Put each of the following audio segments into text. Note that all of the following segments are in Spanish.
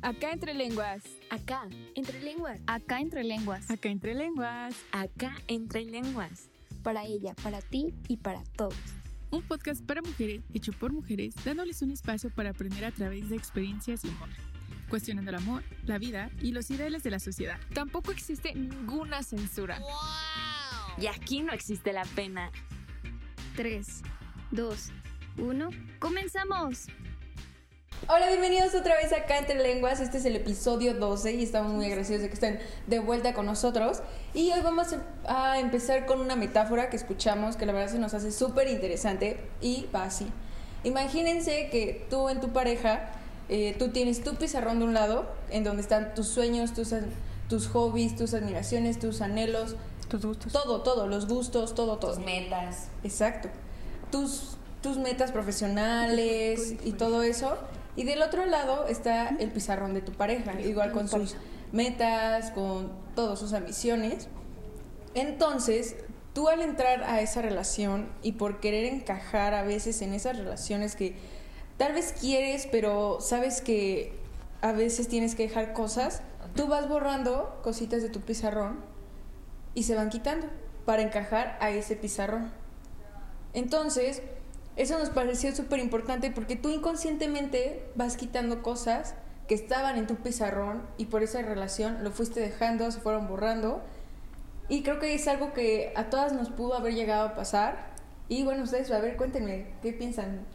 Acá entre lenguas. Acá, entre lenguas. Acá entre lenguas. Acá entre lenguas. Acá entre lenguas. Para ella, para ti y para todos. Un podcast para mujeres hecho por mujeres, dándoles un espacio para aprender a través de experiencias y amor. Cuestionando el amor, la vida y los ideales de la sociedad. Tampoco existe ninguna censura. Y aquí no existe la pena. 3, 2, 1, ¡comenzamos! Hola, bienvenidos otra vez acá Entre Lenguas. Este es el episodio 12 y estamos muy agradecidos de que estén de vuelta con nosotros. Y hoy vamos a empezar con una metáfora que escuchamos que la verdad se nos hace súper interesante y va así. Imagínense que tú en tu pareja, eh, tú tienes tu pizarrón de un lado, en donde están tus sueños, tus, tus hobbies, tus admiraciones, tus anhelos. Tus gustos. Todo, todo, los gustos, todo, todo. Tus metas. Exacto. Tus, tus metas profesionales y todo eso. Y del otro lado está el pizarrón de tu pareja, igual con sus metas, con todas sus ambiciones. Entonces, tú al entrar a esa relación y por querer encajar a veces en esas relaciones que tal vez quieres, pero sabes que a veces tienes que dejar cosas, tú vas borrando cositas de tu pizarrón y se van quitando para encajar a ese pizarrón. Entonces, eso nos pareció súper importante porque tú inconscientemente vas quitando cosas que estaban en tu pizarrón y por esa relación lo fuiste dejando, se fueron borrando. Y creo que es algo que a todas nos pudo haber llegado a pasar. Y bueno, ustedes, a ver, cuéntenme, ¿qué piensan?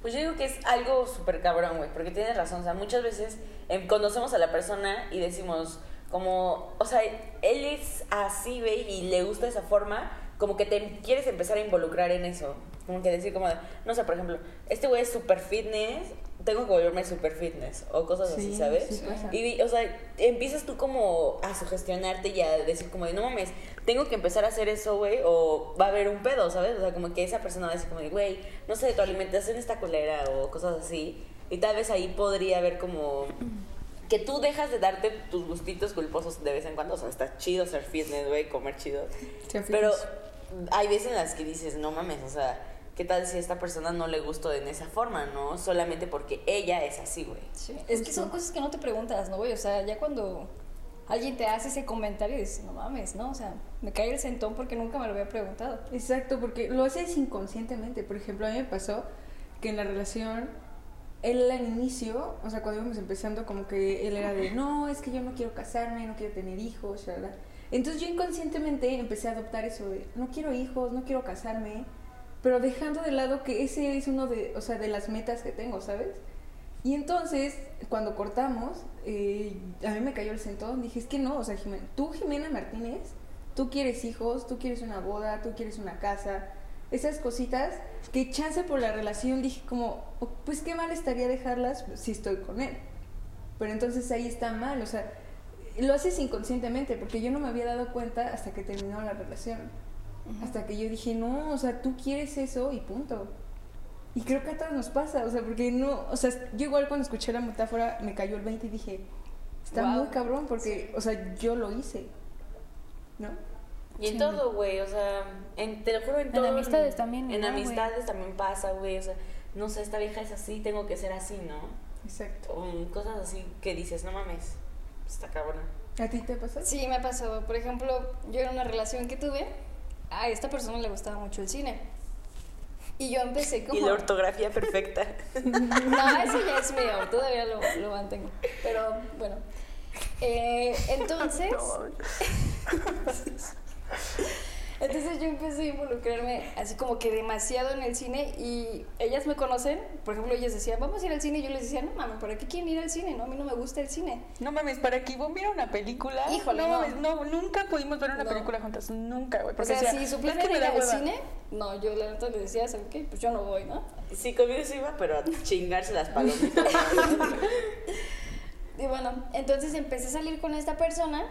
Pues yo digo que es algo súper cabrón, güey, porque tienes razón. O sea, muchas veces eh, conocemos a la persona y decimos, como, o sea, él es así, güey, y le gusta esa forma, como que te quieres empezar a involucrar en eso. Como que decir como de, no sé, por ejemplo, este güey es super fitness, tengo que volverme super fitness o cosas así, Sí, ¿sabes? sí y, o sea, empiezas tú como a sugestionarte y a decir como de, no mames, tengo que empezar a hacer eso, güey, o va a haber un pedo, ¿sabes? O sea, como que esa persona va a decir como de, güey, no sé, tu alimentación está culera o cosas así. Y tal vez ahí podría haber como que tú dejas de darte tus gustitos culposos de vez en cuando. O sea, está chido ser fitness, güey, comer chido. Pero. Hay veces en las que dices, no mames, o sea, ¿qué tal si a esta persona no le gustó en esa forma, no? Solamente porque ella es así, güey. Sí, es que son cosas que no te preguntas, ¿no, güey? O sea, ya cuando alguien te hace ese comentario dices, no mames, ¿no? O sea, me cae el sentón porque nunca me lo había preguntado. Exacto, porque lo haces inconscientemente. Por ejemplo, a mí me pasó que en la relación, él al inicio, o sea, cuando íbamos empezando, como que él era de, no, es que yo no quiero casarme, no quiero tener hijos, shalala". Entonces yo inconscientemente empecé a adoptar eso de, no quiero hijos, no quiero casarme, pero dejando de lado que ese es uno de, o sea, de las metas que tengo, ¿sabes? Y entonces, cuando cortamos, eh, a mí me cayó el sentón, dije, es que no, o sea, Jimena, tú, Jimena Martínez, tú quieres hijos, tú quieres una boda, tú quieres una casa, esas cositas que chance por la relación dije como, "Oh, pues qué mal estaría dejarlas si estoy con él. Pero entonces ahí está mal, o sea, lo haces inconscientemente, porque yo no me había dado cuenta hasta que terminó la relación. Hasta que yo dije, no, o sea, tú quieres eso y punto. Y creo que a todos nos pasa, o sea, porque no, o sea, yo igual cuando escuché la metáfora me cayó el 20 y dije, está Wow. muy cabrón, porque, o sea, yo lo hice, ¿no? Y en Sí. todo, güey, o sea, en, te lo juro, en En todo. amistades también, En amistades también pasa, güey, o sea, no sé, esta vieja es así, tengo que ser así, ¿no? Exacto. O cosas así que dices, no mames, está cabrón. ¿A ti te pasó? Sí, me pasó. Por ejemplo, yo en una relación que tuve, a esta persona le gustaba mucho el cine. Y yo empecé como... Y la ortografía perfecta. No, ese ya es mío, todavía lo, lo mantengo. Pero bueno. Eh, entonces. entonces yo empecé a involucrarme así como que demasiado en el cine y ellas me conocen. Por ejemplo, ellas decían, vamos a ir al cine. Y yo les decía, no mames, ¿para qué quieren ir al cine? No, a mí no me gusta el cine. No mames, para que Ivonne viera una película. Híjole, no, no. mames, no, nunca pudimos ver una No. película juntas. Nunca, güey. O sea, decía, si su plan "Es que ir da al hueva". cine, no, yo la neta le decía, ¿sabes qué? Pues yo no voy, ¿no? Sí, conmigo se iba, pero a chingarse las palomitas. Y bueno, entonces empecé a salir con esta persona,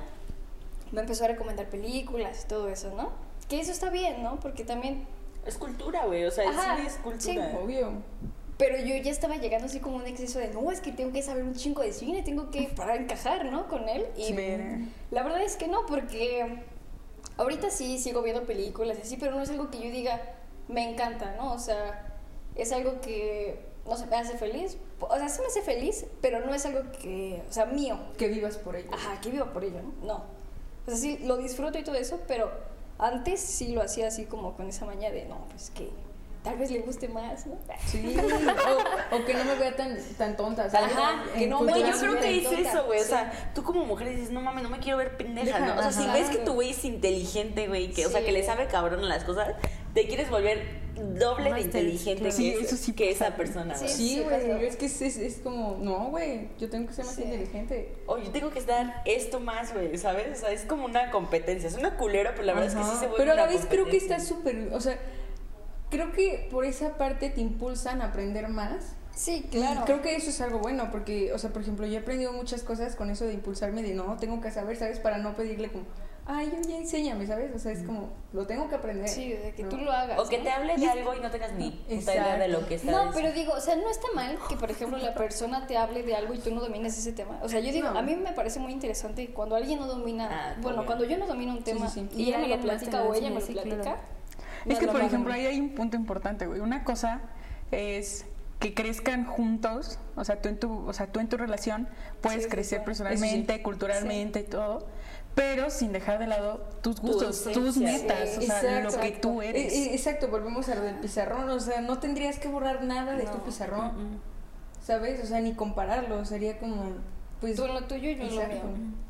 me empezó a recomendar películas y todo eso, ¿no? Que eso está bien, ¿no? Porque también... es cultura, güey, o sea, el cine es cultura. sí. Obvio. Pero yo ya estaba llegando así como un exceso de, no, es que tengo que saber un chingo de cine, tengo que para encajar, ¿no? Con él. Y la verdad es que no, porque ahorita sí sigo viendo películas así, pero no es algo que yo diga, me encanta, ¿no? O sea, es algo que, no sé, me hace feliz, o sea, sí me hace feliz, pero no es algo que, o sea, mío. Que vivas por ello. Ajá, que viva por ello, ¿no? No. O sea, sí, lo disfruto y todo eso, pero antes sí lo hacía así como con esa maña de, no, pues que tal vez le guste más, ¿no? Sí, o, o que no me vea tan, tan tonta, ¿sabes? Ajá, que no, Güey, yo creo que es tonta, eso, güey. O sea, tú como mujer dices, no mames, no me quiero ver pendeja, Deja, ¿no? O sea, si ves que tu güey es inteligente, güey, que, o sea, que le sabe cabrón a las cosas, te quieres volver doble de inteligente claro. Sí, eso sí que pasa, esa persona, Sí, güey. Sí, güey, es que es, es, es como, no, güey, yo tengo que ser más Sí. inteligente. O yo tengo que estar esto más, güey, ¿sabes? O sea, es como una competencia. Es una culera, pero la verdad es que sí se vuelve Pero a la vez creo que está súper, o sea, creo que por esa parte te impulsan a aprender más. Sí, Y claro. creo que eso es algo bueno, porque, o sea, por ejemplo, yo he aprendido muchas cosas con eso de impulsarme de no, tengo que saber, ¿sabes? Para no pedirle como, ay, yo ya enséñame, ¿sabes? O sea, es como, lo tengo que aprender. Sí, de que ¿no? tú lo hagas. O que ¿no? te hable de algo y no tengas ni puta idea de lo que está No, diciendo. pero digo, o sea, no está mal que, por ejemplo, la persona te hable de algo y tú no domines ese tema. O sea, yo digo, No. a mí me parece muy interesante cuando alguien no domina, Ah, bueno, cuando yo no domino un tema sí, sí. y Y ella me lo platica o ella me lo platica. claro. Es que, por ejemplo, ahí hay un punto importante, güey. Una cosa es que crezcan juntos, o sea, tú en tu, o sea, tú en tu relación puedes Sí, crecer sí. personalmente, culturalmente y todo, pero sin dejar de lado tus gustos, tus metas, sí. o sea, Exacto. lo que tú eres. Exacto, volvemos a lo del pizarrón, o sea, no tendrías que borrar nada de tu pizarrón, ¿sabes? O sea, ni compararlo, sería como, pues... Tú en lo tuyo y yo en lo mío.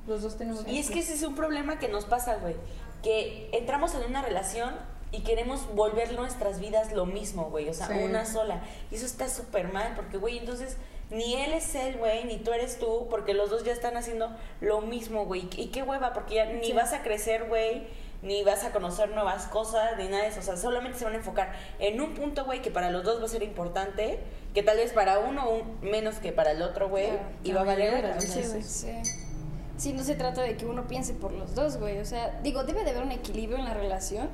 Los dos tenemos... Y es que ese es un problema que nos pasa, güey. Que entramos en una relación y queremos volver nuestras vidas lo mismo, güey. O sea, Sí. una sola. Y eso está súper mal, porque, güey, entonces ni él es él, güey, ni tú eres tú, porque los dos ya están haciendo lo mismo, güey. Y qué hueva, porque ya ni vas a crecer, güey, ni vas a conocer nuevas cosas, ni nada de eso. O sea, solamente se van a enfocar en un punto, güey, que para los dos va a ser importante, que tal vez para uno un- menos que para el otro, güey, Claro. y va a valer sí, güey. Sí. Sí, no se trata de que uno piense por los dos, güey. O sea, digo, debe de haber un equilibrio en la relación.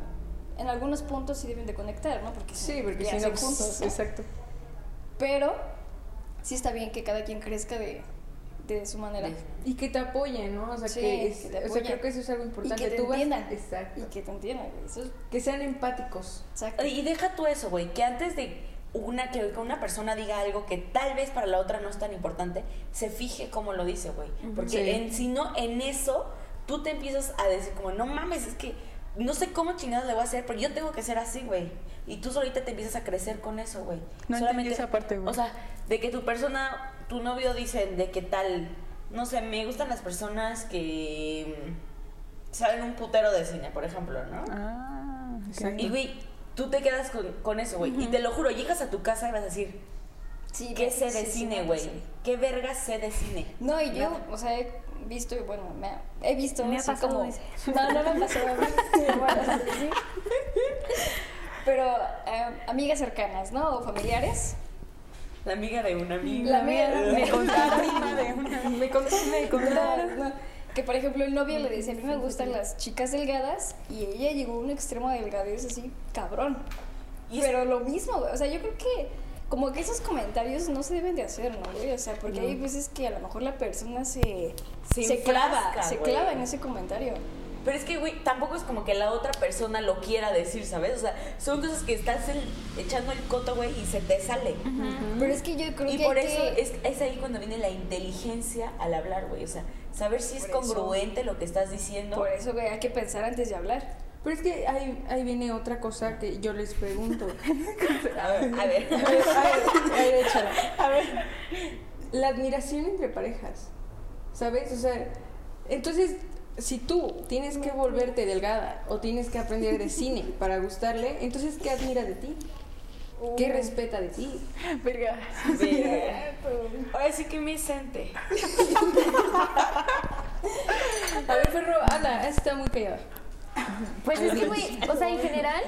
En algunos puntos sí deben de conectar, ¿no? Porque Sí, porque si no, pues, juntos, ¿no? exacto. Pero sí está bien que cada quien crezca de, de su manera. Y que te apoyen, ¿no? O sea, Sí, que, es- que te o sea, creo que eso es algo Y importante. que te Tú vas- entiendan. Exacto. Y que te entiendan, güey. Eso es Que sean empáticos. exacto. Y deja tú eso, güey, que antes de una que, que una persona diga algo que tal vez para la otra no es tan importante, se fije cómo lo dice, güey. Porque Sí. en si no, en eso, tú te empiezas a decir como, no mames, es que no sé cómo chingados le voy a hacer, pero yo tengo que ser así, güey. Y tú solita te empiezas a crecer con eso, güey. No entendí esa parte, güey. O sea, de que tu persona, tu novio dice de qué tal, no sé, me gustan las personas que mm, saben un putero de cine, por ejemplo, ¿no? Ah. Exacto. Y, güey, tú te quedas con, con eso, güey. Y te lo juro, llegas a tu casa y vas a decir, Sí, ¿qué sé de sí, cine, güey? ¿Qué verga sé de cine? No, y yo, o sea, he visto, y bueno, me ha- he visto Me ha pasado como... ese. No, no me ha pasado sí. Pero eh, amigas cercanas, ¿no? O familiares. La amiga de una amiga. La mía Me contaron de una me contaron, me contaron. ¿no? Que por ejemplo el novio le decía, a mí me gustan las chicas delgadas y ella llegó a un extremo de delgadez así, cabrón. Y es- Pero lo mismo, güey, o sea, yo creo que como que esos comentarios no se deben de hacer, ¿no, güey? O sea, porque hay veces que a lo mejor la persona se, Se clava, enfrasca, se güey. clava en ese comentario. Pero es que, güey, tampoco es como que la otra persona lo quiera decir, ¿sabes? O sea, son cosas que estás el- echando el coto, güey, y se te sale. Pero es que yo creo Y que por hay eso que... es, es ahí cuando viene la inteligencia al hablar, güey. O sea, saber si es Por eso. congruente lo que estás diciendo. Por eso, güey, hay que pensar antes de hablar. Pero es que ahí, ahí viene otra cosa que yo les pregunto. A ver, a ver. A ver, a ver, a ver. La admiración entre parejas, ¿sabes? O sea, entonces, si tú tienes que volverte delgada o tienes que aprender de cine para gustarle, entonces, ¿qué admira de ti? ¿Qué respeta de ti? Verga. Ahora sí que me sente. A ver, Ferro, Ana, está muy callada. Pues es que, güey, o sea, en general,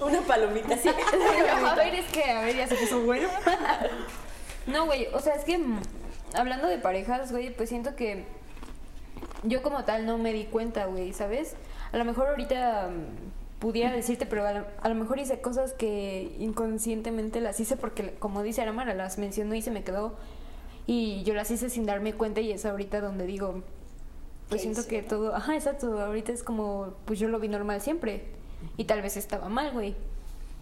Una palomita así. a ver, es que, a ver, ya se puso bueno. No, güey, o sea, es que mm, hablando de parejas, güey, pues siento que yo como tal no me di cuenta, güey, ¿sabes? A lo mejor ahorita mm, pudiera decirte, pero a lo, a lo mejor hice cosas que inconscientemente las hice porque, como dice Aramara, las mencionó y se me quedó. Y yo las hice sin darme cuenta y es ahorita donde digo, pues ¿Qué siento hice, que no? todo, ajá, exacto, ahorita es como, pues yo lo vi normal siempre. Y tal vez estaba mal, güey.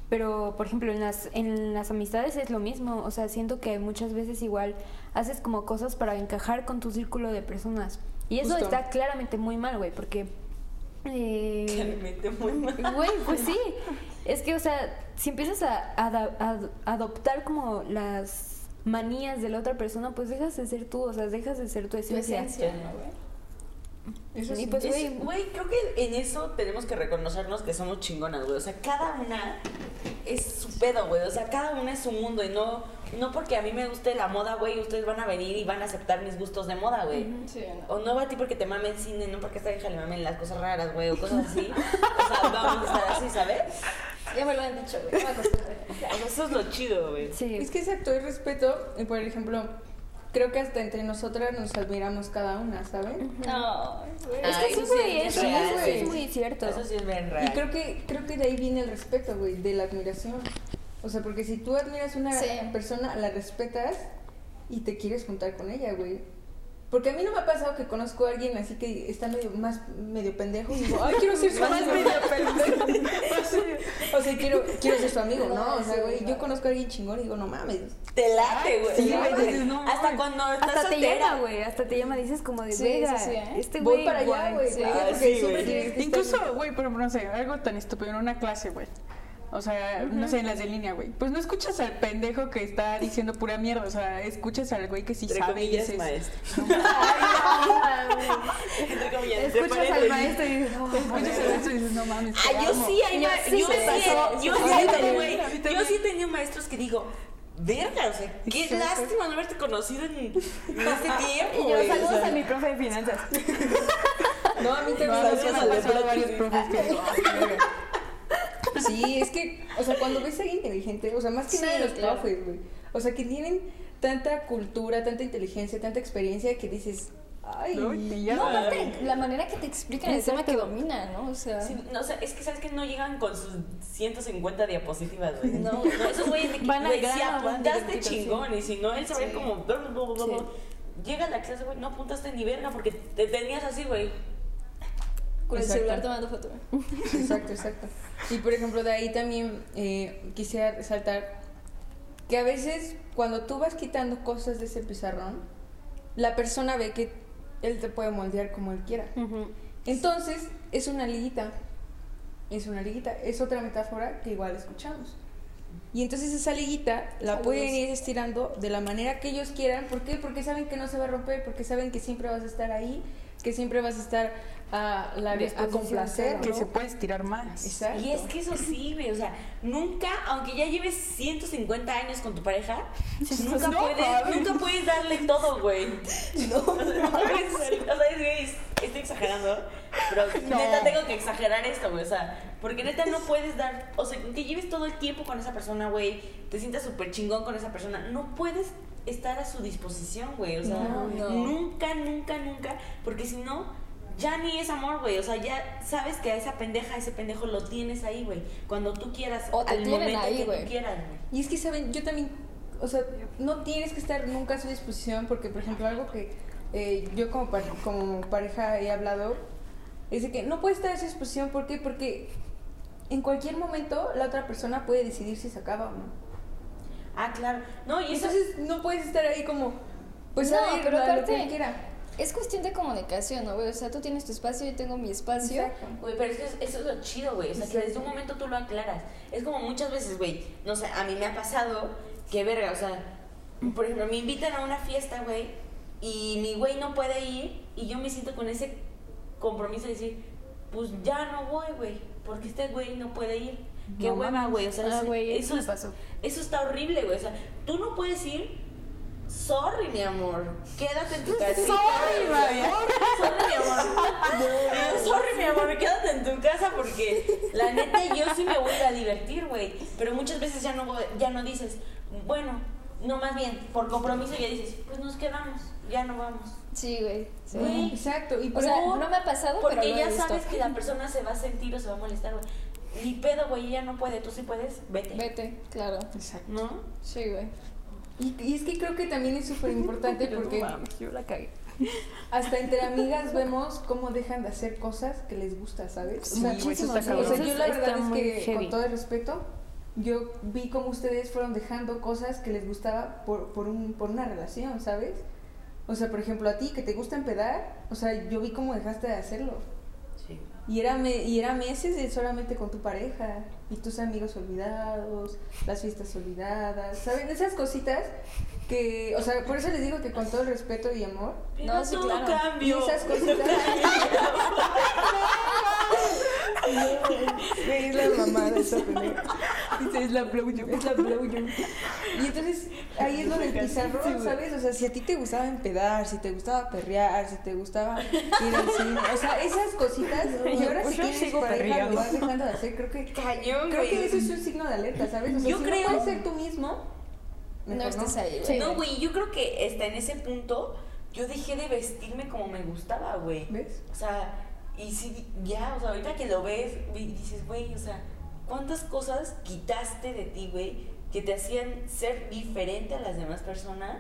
Pero, por ejemplo, en las, en las amistades es lo mismo. O sea, siento que muchas veces igual haces como cosas para encajar con tu círculo de personas. Y eso Justo. está claramente muy mal, güey, porque... eh, Claramente muy mal. Güey, pues sí. Es que, o sea, si empiezas a, adoptar como las manías de la otra persona, pues dejas de ser tú, o sea, dejas de ser tu Tu esencia. esencia, ¿no, güey? Eso Y sí. pues, Es- güey, Güey, creo que en eso tenemos que reconocernos que somos chingonas, güey. O sea, cada una es su pedo, güey. O sea, cada una es su mundo y no, no porque a mí me guste la moda, güey, ustedes van a venir y van a aceptar mis gustos de moda, güey. Sí, no. O no va a ti porque te mame el cine, no porque a esta hija le mamen las cosas raras, güey, o cosas así. O sea, vamos a estar así, ¿sabes? Ya me lo han dicho, güey. Ya me acostumbré. O sea, eso es lo chido, güey. sí. Es que exacto, hay respeto. Y por ejemplo, creo que hasta entre nosotras nos admiramos cada una, ¿saben? No. Es que eso sí es real, eso güey. es muy cierto. Eso sí es bien Y real. creo que, creo que de ahí viene el respeto, güey, de la admiración. O sea, porque si tú admiras a una Sí. persona, la respetas y te quieres juntar con ella, güey. Porque a mí no me ha pasado que conozco a alguien así que está medio más medio pendejo y digo, ay, quiero ser su amigo. o sea, quiero, quiero ser su amigo, ¿no? O sea, güey, yo conozco a alguien chingón y digo, no mames. Te late, güey. Sí, güey, no, Hasta cuando estás Hasta te soltera. llama, güey, hasta te llama, dices como de, Sí, sí, sí, ¿eh? este Voy güey, para allá, güey. Ah, sí, güey. Incluso, güey, por ejemplo, no sé, algo tan estúpido en una clase, güey. O sea, no sé, en las de línea, güey. Pues no escuchas al pendejo que está diciendo pura mierda. O sea, escuchas al güey que sí Entre sabe y comillas, dices, maestro. Entre comillas, Escuchas al maestro y dices, oh, Escuchas al maestro y dices, no mames. Ah, yo amo". sí, hay Yo sí yo sí, yo sí, yo sí he tenido maestros que digo, verga, o sea, qué lástima no haberte conocido en, en este tiempo, Y yo, güey, o saludos sea. a mi profe de finanzas. No, a mí también No, me a mí sí me pasa. ha pasado varios profes que digo, "Ay, qué verga". Sí, es que, o sea, cuando ves a alguien inteligente, o sea, más que Sí, nada los claro. profes, güey. O sea, que tienen tanta cultura, tanta inteligencia, tanta experiencia que dices, ay, No, y ya. No, aparte, la manera que te explican el tema que dominan, ¿no? O sea, Sí, no, o sea, es que sabes que no llegan con sus 150 diapositivas, güey. No. no, esos güeyes de que, Van güey, si apuntaste chingón, y si no, él se va a ir Sí. como... bla, bla, bla, bla, bla. Sí. Llega a la clase, güey, no apuntaste ni verga porque te tenías así, güey. Con el Exacto. celular tomando foto. Exacto, exacto. Y por ejemplo, de ahí también eh, quisiera resaltar que a veces cuando tú vas quitando cosas de ese pizarrón, la persona ve que él te puede moldear como él quiera. Entonces, es una liguita. Es una liguita. Es otra metáfora que igual escuchamos. Y entonces esa liguita la Saludos. pueden ir estirando de la manera que ellos quieran. ¿Por qué? Porque saben que no se va a romper, porque saben que siempre vas a estar ahí, que siempre vas a estar a, la, a complacer. Que ¿no? se puede estirar más. Exacto. Y es que eso sí, güey, o sea, nunca, aunque ya lleves 150 años con tu pareja, nunca, no, puedes, nunca puedes darle todo, güey. No, o sea, no puedes, o sea, estoy exagerando, pero neta tengo que exagerar esto, güey, o sea, porque neta no puedes dar, o sea, que lleves todo el tiempo con esa persona, güey, te sientas súper chingón con esa persona, no puedes estar a su disposición, güey, o sea, No, no. nunca, nunca, nunca, porque si no, ya ni es amor, güey. O sea, ya sabes que a esa pendeja, a ese pendejo lo tienes ahí, güey. Cuando tú quieras, O te al momento ahí, que tú quieras, güey. Y es que, ¿saben? Yo también, o sea, no tienes que estar nunca a su disposición porque, por ejemplo, algo que eh, yo como, pare- como pareja he hablado es de que no puedes estar a su disposición. ¿Por qué? Porque en cualquier momento la otra persona puede decidir si se acaba o no. Ah, claro. No, y eso Entonces no puedes estar ahí como, pues No, a ver, pero lo- lo que aparte- él quiera. Es cuestión de comunicación, ¿no, güey? O sea, tú tienes tu espacio, yo tengo mi espacio. Exacto. Güey, pero es que eso es lo chido, güey. O sea, que desde un momento tú lo aclaras. Es como muchas veces, güey. No sé, a mí me ha pasado que, verga, o sea, por ejemplo, me invitan a una fiesta, güey, y mi güey no puede ir, y yo me siento con ese compromiso de decir, pues ya no voy, güey, porque este güey no puede ir. Qué No hueva, güey. O sea, Ah, eso- güey, eso eso, me es- pasó. eso está horrible, güey. O sea, tú no puedes ir. Sorry, mi amor. Quédate en tu casa. Sorry, María. Sorry, mi amor. Sorry, mi amor. Quédate en tu casa porque la neta yo sí me voy a divertir, güey. Pero muchas veces ya no, voy- ya no dices, bueno, no más bien, por compromiso ya dices, pues nos quedamos, ya no vamos. Sí, güey. sí. Güey. Exacto. Y O sea, no me ha pasado, Porque pero ya visto. sabes que la persona se va a sentir o se va a molestar, güey. Ni pedo, güey, ella no puede, tú sí puedes, vete. Vete, claro. Exacto. ¿No? Sí, güey. Y, y es que creo que también es súper importante porque yo la cagué. hasta entre amigas vemos cómo dejan de hacer cosas que les gusta, ¿sabes? Sí, eso está o sea, yo la verdad es que, heavy. con todo el respeto, yo vi cómo ustedes fueron dejando cosas que les gustaba por, por, un, por una relación, ¿sabes? O sea, por ejemplo, a ti que te gusta empedar, o sea, yo vi cómo dejaste de hacerlo. Y era, me- y era meses de solamente con tu pareja, y tus amigos olvidados, las fiestas olvidadas, ¿saben? Esas cositas que, o sea, por eso les digo que con todo el respeto y amor, Pero No, sí, todo claro. y cambio. esas cositas... Es la mamada esa pendeja. Dice, es la blowjob, es la blowjob. Y entonces, ahí es lo del pizarrón, ¿sabes? O sea, si a ti te gustaba empedar, si te gustaba perrear, si te gustaba ir al cine, o sea, esas cositas, y ahora si tienes pareja lo vas dejando de hacer, creo que... Cañón, Creo que eso es un signo de alerta, ¿sabes? O sea, Yo si creo- no puedes ser tú mismo, No estés ahí, güey. No, güey, yo creo que está en ese punto yo dejé de vestirme como me gustaba, güey. ¿Ves? O sea, y si ya, o sea, ahorita que lo ves, dices, güey, o sea, ¿cuántas cosas quitaste de ti, güey, que te hacían ser diferente a las demás personas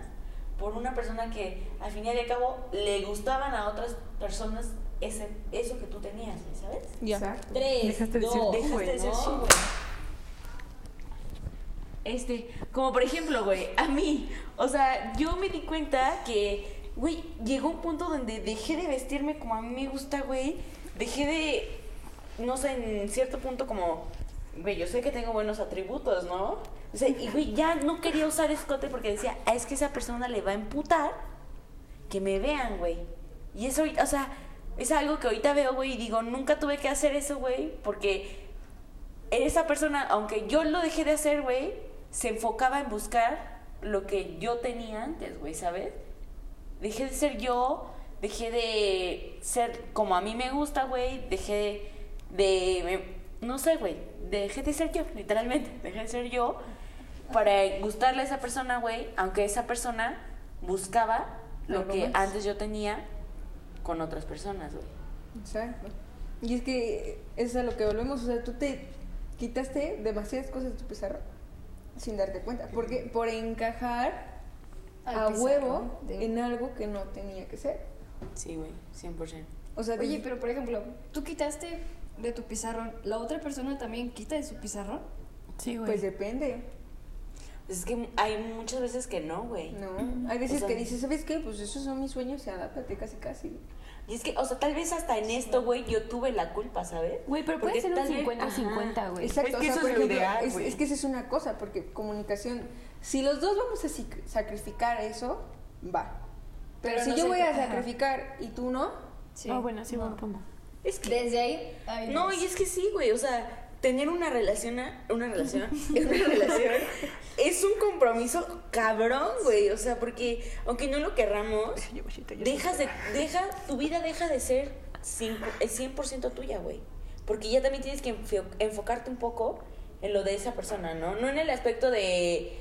por una persona que al final y al cabo le gustaban a otras personas ese, eso que tú tenías, ¿sabes? Ya. Exacto. Tres, Dejaste de ser dos, tú, dejaste güey. de ser No, güey. Este, como por ejemplo, güey, a mí, o sea, yo me di cuenta que, güey, llegó un punto donde dejé de vestirme como a mí me gusta, güey, dejé de, no sé, en cierto punto como, güey, yo sé que tengo buenos atributos, ¿no? O sea, y güey, ya no quería usar escote porque decía, ah, es que esa persona le va a emputar que me vean, güey. Y eso, o sea, es algo que ahorita veo, güey, y digo, nunca tuve que hacer eso, güey, porque esa persona, aunque yo lo dejé de hacer, güey, se enfocaba en buscar lo que yo tenía antes, güey, ¿sabes? Dejé de ser yo, dejé de ser como a mí me gusta, güey, dejé de, no sé, güey, dejé de ser yo, literalmente, dejé de ser yo para gustarle a esa persona, güey, aunque esa persona buscaba lo que más. antes yo tenía con otras personas, güey. Exacto. Y es que es a lo que volvemos, o sea, tú te quitaste demasiadas cosas de tu pizarra sin darte cuenta, porque por encajar Al a huevo de- en algo que no tenía que ser. Sí, güey, 100%. O sea, Oye, de- pero por ejemplo, tú quitaste de tu pizarrón, ¿la otra persona también quita de su pizarrón? Sí, güey. pues depende, Pues es que hay muchas veces que no, güey. ¿no? Hay veces O sea- que dices, ¿sabes qué? Pues esos son mis sueños, adáptate casi casi. Y es que, o sea, tal vez hasta en esto, güey, yo tuve la culpa, ¿sabes? Güey, pero puede ser un tal vez- 50-50, güey. Exacto, Es o que sea, eso es lo ideal, es, es que esa es una cosa, porque comunicación, si los dos vamos a sacrificar eso, va. Pero, Pero si no yo voy a ajá. sacrificar y tú no, Sí. Ah, bueno, sí, No. buen punto. Es que, Desde ahí, ay, no, Dios. y es que sí, güey, o sea, tener una relación, a- una relación, una relación es un compromiso cabrón, güey, o sea, porque aunque no lo querramos, dejas de, deja, tu vida deja de ser cinco- es 100% tuya, güey, porque ya también tienes que enfo- enfocarte un poco en lo de esa persona, ¿no? No en el aspecto de,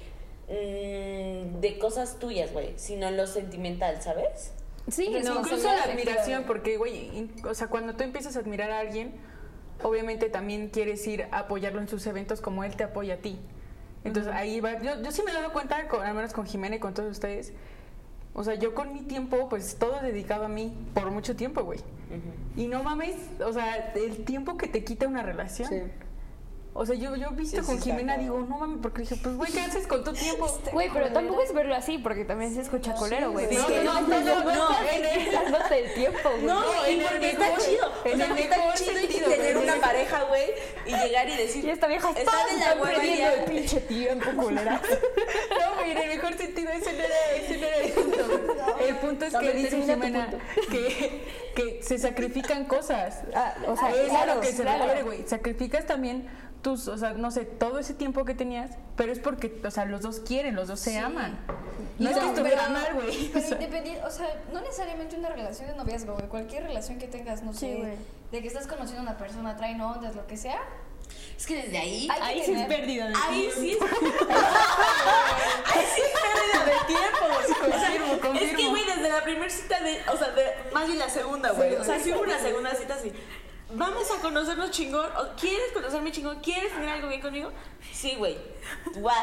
mm, de cosas tuyas, güey, sino lo sentimental, ¿sabes? Sí, Pues no. Incluso la admiración, porque, güey, o sea, cuando tú empiezas a admirar a alguien, obviamente también quieres ir a apoyarlo en sus eventos como él te apoya a ti. Entonces ahí va. Yo, yo sí me he dado cuenta, con, al menos con Jimena y con todos ustedes. O sea, yo con mi tiempo, pues todo dedicado a mí por mucho tiempo, güey. Y no mames, o sea, el tiempo que te quita una relación. Sí. O sea, yo, yo he visto con Jimena, digo, no mames, porque dije, pues, güey, ¿qué haces con tu tiempo? Güey, pero tampoco es verlo así, porque también se escucha colero, güey. No, no, no, no, en el- quitándote el tiempo, güey. No, y en el porque está chido. en el está chido tener una pareja, güey, y llegar y decir, Y esta vieja está, de la está hueva perdiendo ya. el pinche tiempo, culera. No, güey, en el mejor sentido, ese no era, ese no era el punto. El punto es que dice Jimena que, que se sacrifican cosas. Ah, o sea, es a lo que se claro. refiere, güey. Sacrificas también tus, o sea, no sé, todo ese tiempo que tenías, pero es porque, o sea, los dos quieren, los dos se aman. No, es que estuviera mal, güey. O Pero sea, independiente, o sea, no necesariamente una relación de noviazgo, güey. Cualquier relación que tengas, no Sí, sé, güey. de que estás conociendo a una persona, traen ondas, lo que sea. es que desde ahí, Hay que Ahí sí es pérdida de ahí sí es, ahí sí es pérdida de tiempo, güey. O sea, Confirmo, Es que, confirmo. güey, desde la primera cita de, o sea, de, más bien la segunda, güey. O sea, si hubo una segunda cita así. Vamos a conocernos chingón. o ¿Quieres conocerme chingón? ¿Quieres tener algo bien conmigo? Sí, güey. Guau.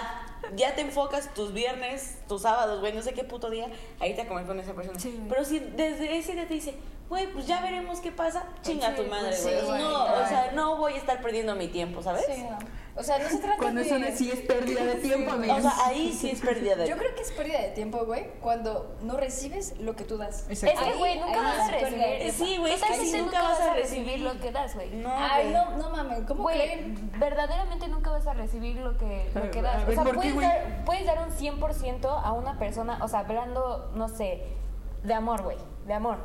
Ya te enfocas tus viernes, tus sábados, güey, no sé qué puto día, ahí te comer con esa persona. Sí. Pero si desde ese día te dice, güey, pues ya veremos qué pasa. Chinga tu madre, sí, güey. no, o sea, no voy a estar perdiendo mi tiempo, ¿sabes? Sí, no. O sea, no se trata Cuando de... eso no sí es pérdida de tiempo, amigos. O sea, ahí sí es pérdida de Yo creo que es pérdida de tiempo, güey, cuando no recibes lo que tú das. Exacto. Es que, güey, nunca vas a recibir. tiempo. Sí, güey, es que sí, nunca vas a recibir lo que das, güey. No, Ay, no, no mames, ¿cómo creen? verdaderamente nunca vas a recibir lo que, lo que A das. ver, o sea, ¿por qué, puedes, güey? dar, puedes dar un 100% a una persona, o sea, hablando, no sé, de amor, güey, de amor.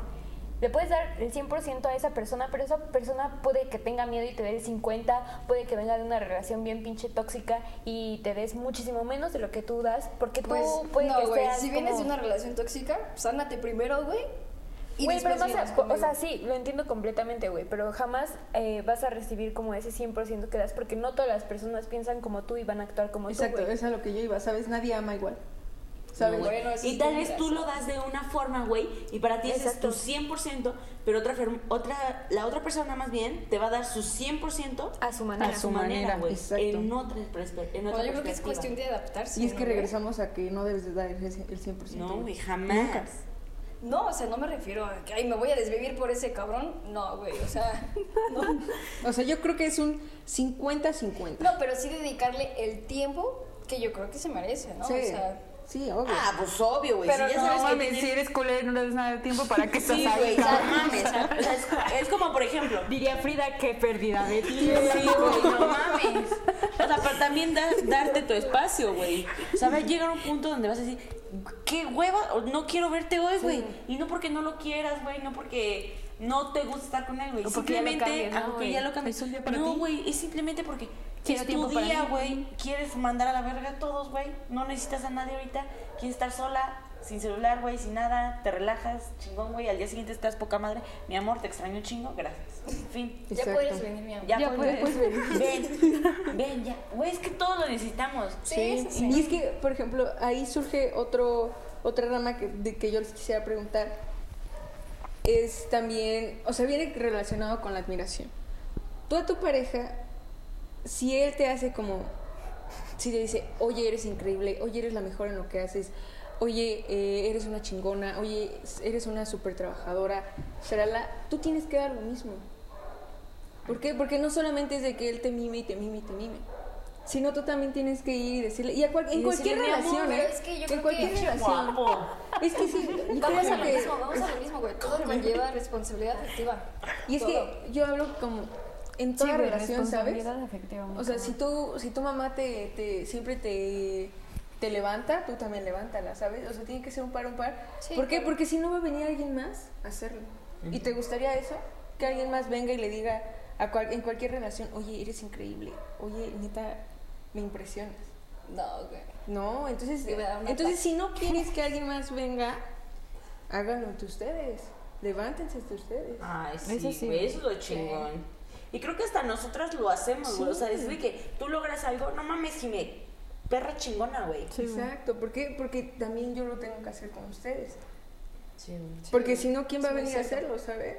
Le puedes dar el 100% a esa persona, pero esa persona puede que tenga miedo y te dé el 50, puede que venga de una relación bien pinche tóxica y te des muchísimo menos de lo que tú das, porque tú Pues, puede no, güey, si vienes de una relación tóxica, sánate primero, güey. Y Güey, pero vas a- o sea, sí, lo entiendo completamente, güey, pero jamás eh, vas a recibir como ese 100% que das, porque no todas las personas piensan como tú y van a actuar como Exacto, tú, güey. es a lo que yo iba, ¿sabes? Nadie ama igual. ¿Sabes? No. Bueno, y tal vez tú lo das de una forma, güey, y para ti ese es Exacto. tu 100%, pero otra, otra la otra persona más bien te va a dar su 100% A su manera. a su manera, güey, exacto. en otra, en otra Bueno, yo creo que es cuestión de adaptarse. Y es ¿no, que regresamos a que no debes de dar el el 100%. No, güey, jamás. No, o sea, no me refiero a que, ay, me voy a desvivir por ese cabrón. No, güey, o sea, no. O sea, yo creo que es un 50-50. No, pero sí dedicarle el tiempo que yo creo que se merece, ¿no? sí, O sea, sí, obvio. Ah, pues obvio, güey. Pero si ya no sabes No que mames, tienes- si eres culero y no le das nada de tiempo, ¿para qué estás Sí, ahí? güey, no cabrón? mames. O sea, es, es como, por ejemplo, Diría Frida, qué pérdida de Sí, tiempo. güey, no mames. O sea, pero también da- darte tu espacio, güey. O sea, va a llegar un punto donde vas a decir, qué hueva, no quiero verte hoy, güey. Y no porque no lo quieras, güey, no porque no te gusta estar con él, güey. Ya Simplemente, cambies, ¿no, aunque ya lo cambies. No, güey, es simplemente porque Quiero es tu día, güey. Quieres mandar a la verga a todos, güey. No necesitas a nadie ahorita. Quieres estar sola, sin celular, güey, sin nada. Te relajas, chingón, güey. Al día siguiente estás poca madre. Mi amor, te extraño un chingo, gracias. Fin. ya puedes venir, mi amor. Ya, Ya puedes, puedes. Ven, ven, ya. Güey, es que todos lo necesitamos. Sí, sí, sí. Y es que, por ejemplo, ahí surge otro, otra rama que, de que yo les quisiera preguntar. Es también, o sea, viene relacionado con la admiración. Tú a tu pareja, si él te hace como, si te dice, oye, eres increíble, oye, eres la mejor en lo que haces, oye, eh, eres una chingona, oye, eres una súper trabajadora, shalala, tú tienes que dar lo mismo. ¿Por qué? Porque no solamente es de que él te mime y te mime y te mime, sino tú también tienes que ir y decirle, y a cual- en Y cualquier decirle, "Mi amor, relación, ¿eh? es que yo en creo cualquier que- relación. Guapo. Es que sí, y Vamos a lo que- mismo, vamos a lo mismo, güey. Todo conlleva responsabilidad afectiva. Y es Todo. que yo hablo como en toda Sí, relación, ¿sabes? responsabilidad afectiva, O sea, si tú, si tu mamá te, te siempre te, te levanta, tú también levántala, ¿sabes? O sea, tiene que ser un par, un par. Sí, ¿Por qué? claro. Porque si no va a venir alguien más a hacerlo. ¿Y te gustaría eso? Que alguien más venga y le diga a cual- en cualquier relación, oye, eres increíble, oye, neta, me impresionas. No, güey. No, entonces, entonces si no quieres que alguien más venga, háganlo entre ustedes. Levántense entre ustedes. Ay, sí, Eso sí, güey, eso es lo chingón. Y creo que hasta nosotras lo hacemos, güey. O sea, es de que tú logras algo, no mames, si me perra chingona, güey. Exacto, ¿por qué? Porque también yo lo tengo que hacer con ustedes. Sí. Porque si no, ¿quién va a venir a hacerlo, sabes?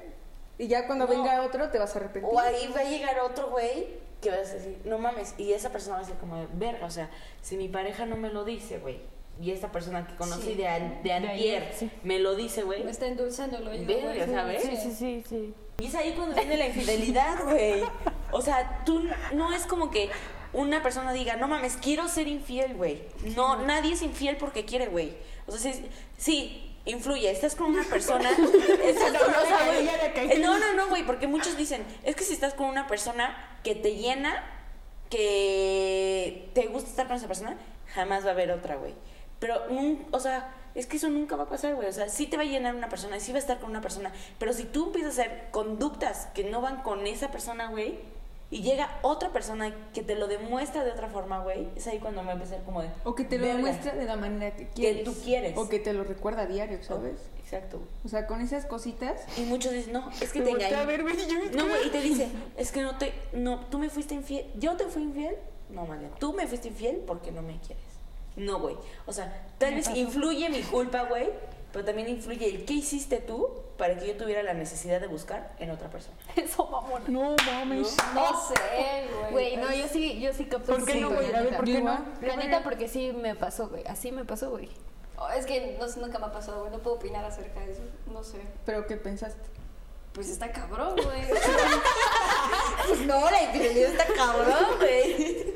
Y ya cuando No. venga otro te vas a arrepentir. O ahí va a llegar otro güey que vas a decir, no mames, y esa persona va a decir como, de, verga, o sea, si mi pareja no me lo dice, güey, y esta persona que conocí Sí. de, an- de ayer, antier sí. me lo dice, güey, Me está endulzando el oído, Verga, güey. ¿sabes? Sí, sí, sí, sí. Y es ahí cuando viene la infidelidad, güey. O sea, tú no es como que una persona diga, no mames, quiero ser infiel, güey. No, nadie es infiel porque quiere, güey. O sea, sí, sí, influye. Estás con una persona. estás con- o sea, güey, eh, no, no, no, güey, porque muchos dicen, es que si estás con una persona que te llena, que te gusta estar con esa persona, jamás va a haber otra, güey. Pero, nun- o sea, es que eso nunca va a pasar, güey. O sea, sí te va a llenar una persona, sí va a estar con una persona. Pero si tú empiezas a hacer conductas que no van con esa persona, güey, y llega otra persona que te lo demuestra de otra forma, güey, es ahí cuando me va a empezar como de. O que te lo demuestra de la manera que quieres. tú quieres. O que te lo recuerda a diario, ¿sabes? Exacto. O sea, con esas cositas. Y muchos dicen, no, es que te a engañé. ver, güey, y yo- No, güey, y te dice, es que no te, no, tú me fuiste infiel, yo te fui infiel, no, bien, tú me fuiste infiel porque no me quieres. No, güey, o sea, tal vez influye mi culpa, güey, pero también influye el qué hiciste tú para que yo tuviera la necesidad de buscar en otra persona. Eso, mamona. No mames. No sé, güey. Güey, no, yo sí, yo sí capto ¿Por qué no, güey? ¿por qué no? La neta, porque sí me pasó, güey. Así me pasó, güey. Oh, es que no, sé, nunca me ha pasado, güey. No puedo opinar acerca de eso. No sé. ¿Pero qué pensaste? pues está cabrón, güey. Pues no, la infidelidad está cabrón, güey.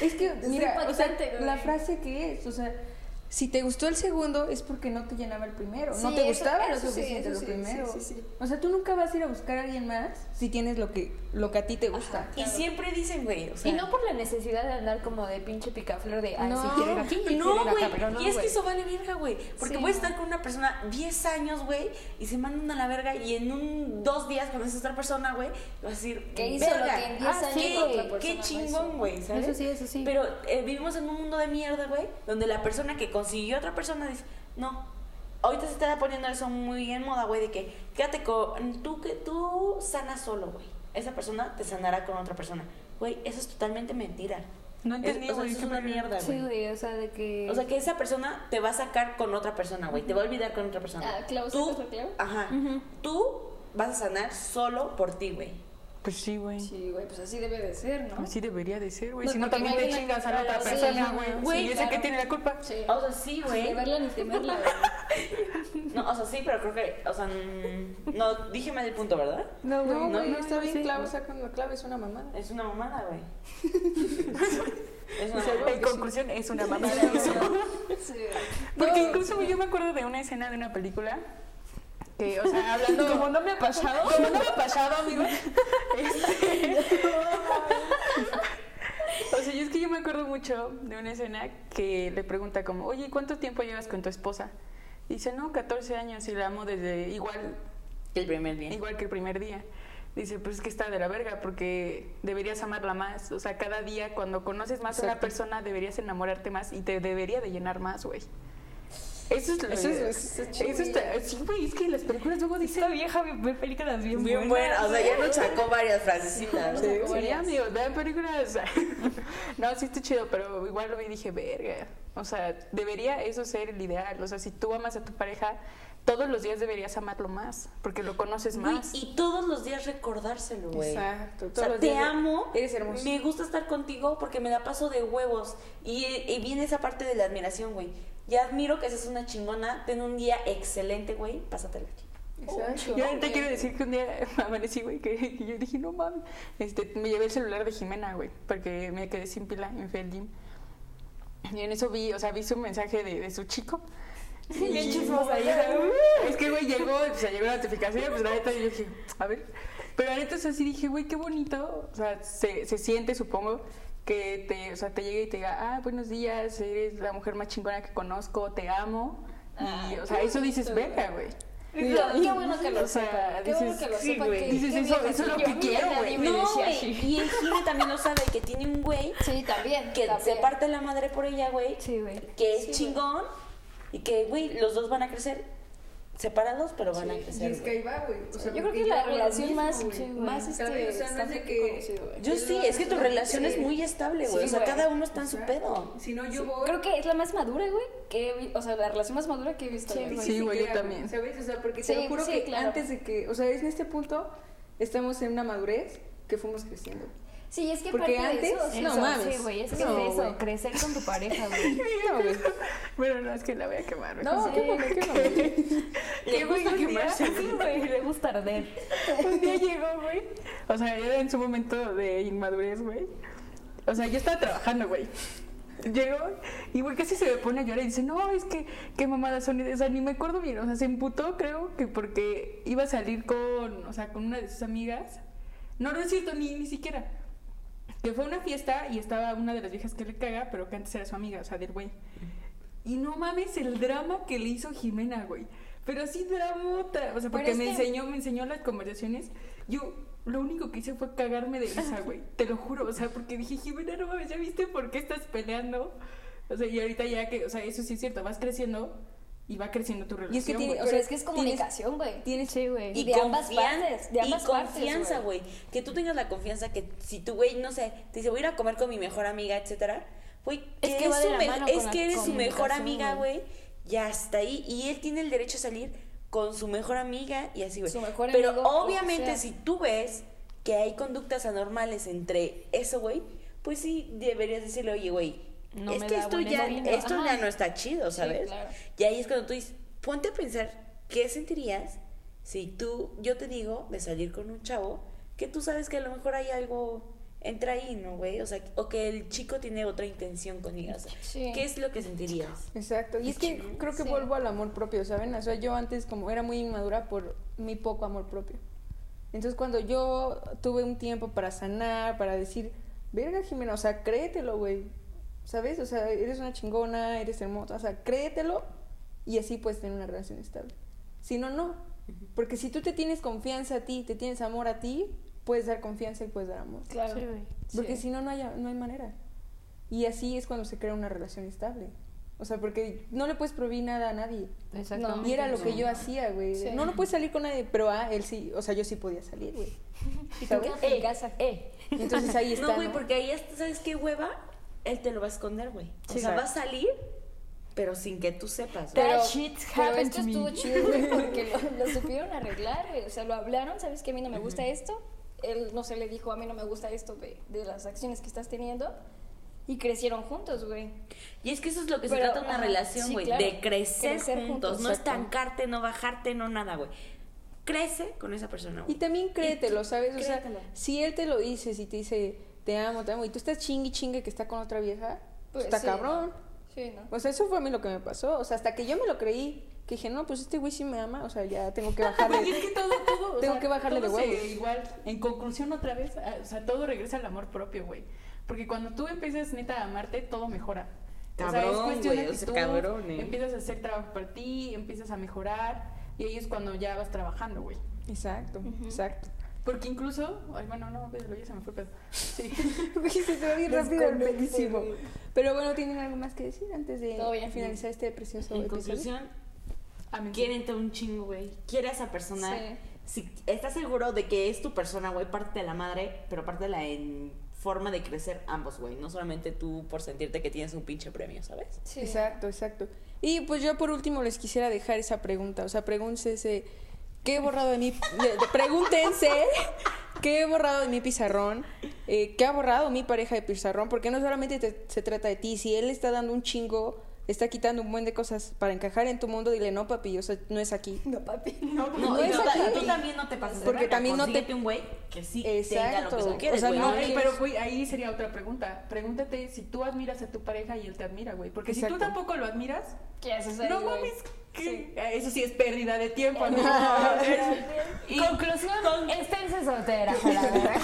Es que, mira, o sea, la frase que es, o sea, si te gustó el segundo es porque no te llenaba el primero. no Sí, te eso- gustaba lo eso sí, suficiente eso lo sí, primero. sí, sí, sí. O sea, tú nunca vas a ir a buscar a alguien más si tienes lo que, lo que a ti te gusta. Y siempre dicen, güey, o sea... Y no por la necesidad de andar como de pinche picaflor de, ay, No, si quieren aquí, No, quieren pero no, y es que eso vale verga, güey. Porque Sí, puedes no. estar con una persona 10 años, güey, y se mandan a la verga y en un dos días conoces a otra persona, güey, vas a decir, ¿Qué hizo lo verga, que en 10 ah, años qué- otra persona Qué no chingón, güey, ¿sabes? Eso sí, eso sí. Pero eh, vivimos en un mundo de mierda, güey, donde la persona que consiguió otra persona dice, no. Ahorita se está poniendo eso muy en moda, güey, de que quédate con. Tú, que tú sanas solo, güey. Esa persona te sanará con otra persona. Güey, eso es totalmente mentira. No Es- entendí, o sea, güey, eso es ¿qué una mierda, Sí, güey. güey, o sea, de que... O sea, que esa persona te va a sacar con otra persona, güey. Te va a olvidar con otra persona. Ah, Clau, Tú, ajá. Tú vas a sanar solo por ti, güey. Pues sí, güey. Sí, güey, pues así debe de ser, ¿no? Así debería de ser, güey. No, si no, también te chingas a la otra persona, güey. Güey, Sí, ese claro. que tiene la culpa. Sí. O sea, sí, güey. Ni verla ni temerla, güey. No, o sea, sí, pero creo que, o sea, mm, no, dije mal el punto, ¿verdad? No, güey, No, no, no, está no, bien, sí. clavo, sacan la clave, es una mamada. Es una mamada, güey. es una sea, mamada. En conclusión, es una mamada. Porque incluso güey, yo me acuerdo de una escena de una película que, o sea, hablando... Como no me ha pasado. Como no me ha pasado, amigos. Este... o sea, yo es que yo me acuerdo mucho de una escena que le pregunta como, oye, ¿cuánto tiempo llevas con tu esposa? Y dice, no, 14 años y la amo desde igual El primer día. Igual que el primer día. Dice, pues es que está de la verga porque deberías amarla más. O sea, cada día cuando conoces más a una persona deberías enamorarte más y te debería de llenar más, güey. Eso es lo Eso es- eso es chido, eso está, sí, güey, es que las películas luego dicen... vieja ve películas bien, Bien buena, o sea, ya nos sacó varias frasecitas. Sí, sí, amigos, vean películas. no, sí está chido, pero igual lo vi y dije, verga. O sea, debería eso ser el ideal. O sea, si tú amas a tu pareja, todos los días deberías amarlo más, porque lo conoces más. y todos los días recordárselo, güey. Exacto, O todos sea, los te días amo, Eres hermoso. me gusta estar contigo porque me la paso de huevos. Y, y viene esa parte de la admiración, güey. Ya admiro que seas una chingona, ten un día excelente, güey, pásatela. Exacto. Yo ahorita quiero decir que un día amanecí, güey, que, que yo dije, no mames. Este, me llevé el celular de Jimena, güey, porque me quedé sin pila me fui al gym. Y en eso vi, o sea, vi su mensaje de, de su chico. Bien Y- chismosa, Uh, Es que, güey, llegó, o sea, llegó la notificación, pues la neta, yo dije, a ver. Pero la neta, o sea, sí dije, güey, qué bonito. O sea, se, se siente, supongo, que te, o sea, te llegue y te diga, ah, buenos días, eres la mujer más chingona que conozco, te amo. Y, o sea, eso dices, verga, güey. Qué, qué bueno que lo O sea, sepa. Qué bueno que lo sí, sepa. que- Dices, eso- es lo que quiero, güey. No, güey, y el Jime también lo sabe, que tiene un güey Sí, también. que también. se parte la madre por ella, güey, Sí, güey. que es Sí, chingón y que, güey, los dos van a crecer separados, pero van a Y crecer. es que güey. ahí va, güey. O sea, Yo creo que es la relación mismo, más, güey. más este, Cada- o sea, no es de estable que-. Yo sí, es que tu relación es muy estable, güey. Sí, o sea, güey. cada uno está en su pedo. Si no, yo voy. Creo que es la más madura, güey. Que o sea, la relación más madura que he visto. Sí, güey. Sí, güey, yo también. ¿Sabes? O sea, porque Sí, te lo juro sí, que claro. antes de que. O sea, en este punto estamos en una madurez que fuimos creciendo. Sí, es que Porque parte de antes- eso, No Eso, mames. Sí, güey, es que No, es eso, crecer con tu pareja, güey. No, güey. Bueno, no, es que la voy a quemar. No, Sí. qué bueno, qué bueno. Le gusta quemarse. Sí, güey, le gusta arder. Un día llegó, güey. O sea, era en su momento de inmadurez, güey. O sea, yo estaba trabajando, güey. Llegó y, güey, casi se me pone a llorar y dice, no, es que, qué mamadas son. O sea, ni me acuerdo bien. O sea, se emputó, creo, que porque iba a salir con, o sea, con una de sus amigas. No, no es cierto, ni, ni siquiera. Que fue una fiesta y estaba una de las viejas que le caga, pero que antes era su amiga, o sea, del güey. Y no mames el drama que le hizo Jimena, güey. Pero así dramota. O sea, porque me que- enseñó, me enseñó las conversaciones. Yo lo único que hice fue cagarme de risa, güey. Te lo juro. O sea, porque dije, Jimena, no mames, ¿ya viste por qué estás peleando? O sea, y ahorita ya que, o sea, eso sí es cierto, vas creciendo y va creciendo tu relación. Y es que tiene- güey. o Pero sea, es que es comunicación, güey. Tienes, Sí, güey. Y de ambas partes, de ambas y confianza, güey. Que tú tengas la confianza que si tu güey, no sé, te dice, voy a ir a comer con mi mejor amiga, etcétera. Güey, Es que eres su es que eres su mejor amiga, güey. Ya está ahí. Y él tiene el derecho a salir con su mejor amiga y así, güey. Su mejor Pero amigo, o obviamente, sea. si tú ves que hay conductas anormales entre eso, güey, pues sí deberías decirle, oye, güey, No es me que da esto ya, espina". esto ya no está chido, ¿sabes? claro. Y ahí es cuando tú dices, ponte a pensar qué sentirías si tú, yo te digo de salir con un chavo, que tú sabes que a lo mejor hay algo entre ahí, ¿no, güey? O sea, o que el chico tiene otra intención conmigo. O sea, Sí. ¿qué es lo que sentirías? Exacto. Y es que creo que Sí. vuelvo al amor propio, ¿saben? O sea, yo antes como era muy inmadura por mi poco amor propio. Entonces cuando yo tuve un tiempo para sanar, para decir, verga Jimena, o sea, créetelo, güey. ¿Sabes? O sea, eres una chingona, eres hermosa, o sea, créetelo y así puedes tener una relación estable. Si no, no. Porque si tú te tienes confianza a ti, te tienes amor a ti, puedes dar confianza y puedes dar amor. Claro. Porque Sí. si no, no hay, no hay manera. Y así es cuando se crea una relación estable. O sea, porque no le puedes prohibir nada a nadie. Exactamente. Y era lo que yo hacía, güey. Sí. No, no puedes salir con nadie, pero ah, él sí, o sea, yo sí podía salir, güey. ¿Sabes? en casa. Eh. Y Entonces ahí está. No, güey, ¿no? porque ahí, está, ¿sabes qué hueva? Él te lo va a esconder, güey. O Sí. sea, va a salir, pero sin que tú sepas. güey. Pero, That shit's pero happened esto to me. estuvo chido, güey, porque lo, lo supieron arreglar, güey. O sea, lo hablaron, ¿sabes que a mí no me gusta esto? Él, no sé, le dijo, a mí no me gusta esto de, de las acciones que estás teniendo. Y crecieron juntos, güey. Y es que eso es lo que se Pero, trata una ajá, relación, sí, güey. claro. De crecer, Crecer juntos. juntos, no exacto. estancarte, no bajarte, no nada, güey. Crece con esa persona, Y güey. también créetelo, ¿sabes? O sea, si él te lo dice, si te dice, te amo, te amo, y tú estás chingue chingue que está con otra vieja, pues Pues está sí, cabrón. Sí, ¿no? O sea, eso fue a mí lo que me pasó. O sea, hasta que yo me lo creí, que dije, no, pues este güey sí me ama, o sea, ya tengo que bajarle. Es que todo, todo. o Tengo sea, que bajarle de todo se- huevos. igual, en conclusión, otra vez, a- o sea, todo regresa al amor propio, güey. Porque cuando tú empiezas neta a amarte, todo mejora. o sea, es Cabrón, cuestión güey, de o que sea, tú cabrón, eh. empiezas a hacer trabajo para ti, empiezas a mejorar, y ahí es cuando ya vas trabajando, güey. Exacto, exacto. Porque incluso, ay, bueno, no, pero ya se me fue pedo. Sí. Se te va bien rápido el pedísimo. Pero bueno, ¿tienen algo más que decir antes de Todo bien. finalizar este precioso En episodio? conclusión, quiérete un chingo, güey. Quiere a esa persona. Sí. Si estás seguro de que es tu persona, güey, parte de la madre, pero pártela en forma de crecer ambos, güey. No solamente tú por sentirte que tienes un pinche premio, ¿sabes? Sí. Exacto, exacto. Y pues yo por último les quisiera dejar esa pregunta. O sea, pregúntense, ¿qué he borrado de mi... pregúntense, ¿qué he borrado de mi pizarrón? Eh, ¿Qué ha borrado mi pareja de pizarrón? Porque no solamente te- se trata de ti. Si él está dando un chingo, está quitando un buen de cosas para encajar en tu mundo, dile, no, papi, o sea, no es aquí. No, papi. No, No y es aquí. tú también no te pases de Porque también no te- un güey que sí tenga lo Exacto. que tú O sea, güey. no No, pero güey, ahí sería otra pregunta. Pregúntate si tú admiras a tu pareja y él te admira, güey. Porque si Exacto. tú tampoco lo admiras, ¿Qué haces ahí, no mames, ¿qué? Eso sí es pérdida de tiempo, amigo. Y Conclusión, esténse solteras, a la verdad.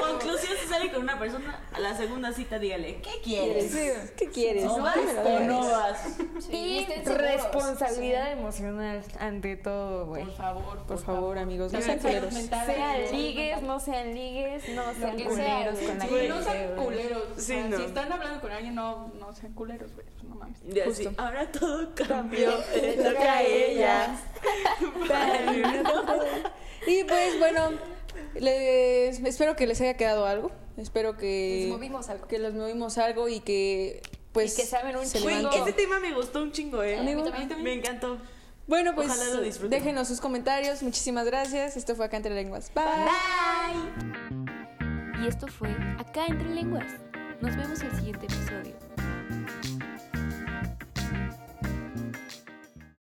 conclusión, si sale con una persona, a la segunda cita dígale, ¿qué quieres? ¿Qué quieres? ¿O vas o no vas? Sí, Y responsabilidad emocional ante todo, güey. Por favor, Por favor, amigos, no sean salud culeros. mental, Sean ligues, no sean ligues, no sean culeros con la no sean culeros. o Sí, sea, no. Si están hablando con alguien, no, no sean culeros, güey. No mames. Ahora todo cambió, le toca a ella. Y pues bueno, les, espero que les haya quedado algo. Espero que Les movimos algo. que les movimos algo y que pues Y que saben un se levanten. ese tema me gustó un chingo, eh. Amigo. A mí también. Me encantó. Bueno, pues Ojalá lo disfruten. déjenos sus comentarios. Muchísimas gracias. Esto fue acá entre lenguas. Bye. Y esto fue Acá entre lenguas. Nos vemos el siguiente episodio.